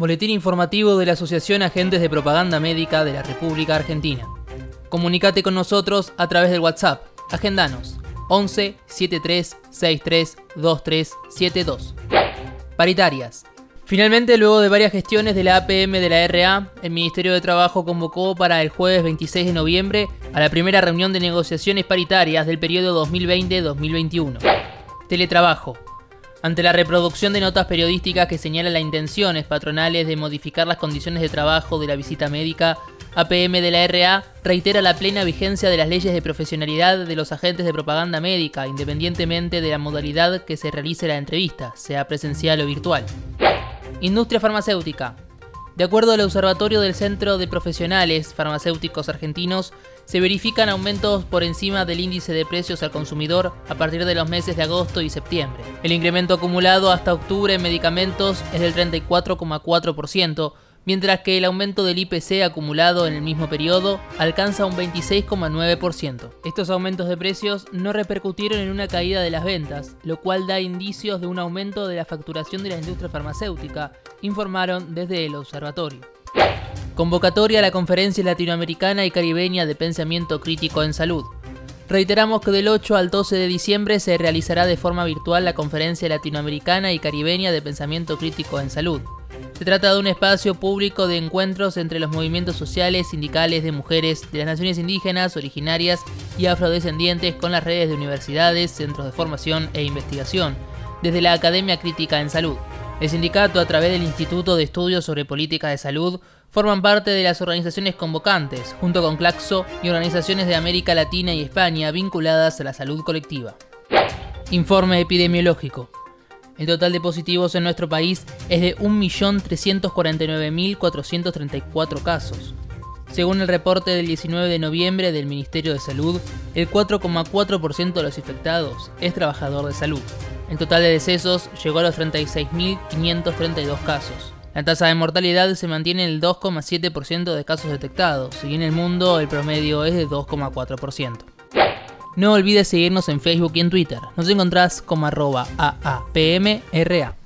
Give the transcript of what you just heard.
Boletín informativo de la Asociación Agentes de Propaganda Médica de la República Argentina. Comunicate con nosotros a través del WhatsApp. Agendanos 11 73 63 23 72. Paritarias. Finalmente, luego de varias gestiones de la APM de la RA, el Ministerio de Trabajo convocó para el jueves 26 de noviembre a la primera reunión de negociaciones paritarias del periodo 2020-2021. Teletrabajo. Ante la reproducción de notas periodísticas que señalan las intenciones patronales de modificar las condiciones de trabajo de la visita médica, APM de la RA reitera la plena vigencia de las leyes de profesionalidad de los agentes de propaganda médica, independientemente de la modalidad que se realice la entrevista, sea presencial o virtual. Industria farmacéutica. De acuerdo al Observatorio del Centro de Profesionales Farmacéuticos Argentinos, se verifican aumentos por encima del índice de precios al consumidor a partir de los meses de agosto y septiembre. El incremento acumulado hasta octubre en medicamentos es del 34,4%, mientras que el aumento del IPC acumulado en el mismo periodo alcanza un 26,9%. Estos aumentos de precios no repercutieron en una caída de las ventas, lo cual da indicios de un aumento de la facturación de la industria farmacéutica, informaron desde el observatorio. Convocatoria a la Conferencia Latinoamericana y Caribeña de Pensamiento Crítico en Salud. Reiteramos que del 8 al 12 de diciembre se realizará de forma virtual la Conferencia Latinoamericana y Caribeña de Pensamiento Crítico en Salud. Se trata de un espacio público de encuentros entre los movimientos sociales, sindicales, de mujeres, de las naciones indígenas, originarias y afrodescendientes con las redes de universidades, centros de formación e investigación, desde la Academia Crítica en Salud. El sindicato, a través del Instituto de Estudios sobre Política de Salud, forman parte de las organizaciones convocantes, junto con Claxo y organizaciones de América Latina y España vinculadas a la salud colectiva. Informe epidemiológico. El total de positivos en nuestro país es de 1.349.434 casos. Según el reporte del 19 de noviembre del Ministerio de Salud, el 4,4% de los infectados es trabajador de salud. El total de decesos llegó a los 36.532 casos. La tasa de mortalidad se mantiene en el 2,7% de casos detectados, y en el mundo el promedio es de 2,4%. No olvides seguirnos en Facebook y en Twitter. Nos encontrás como arroba AAPMRA.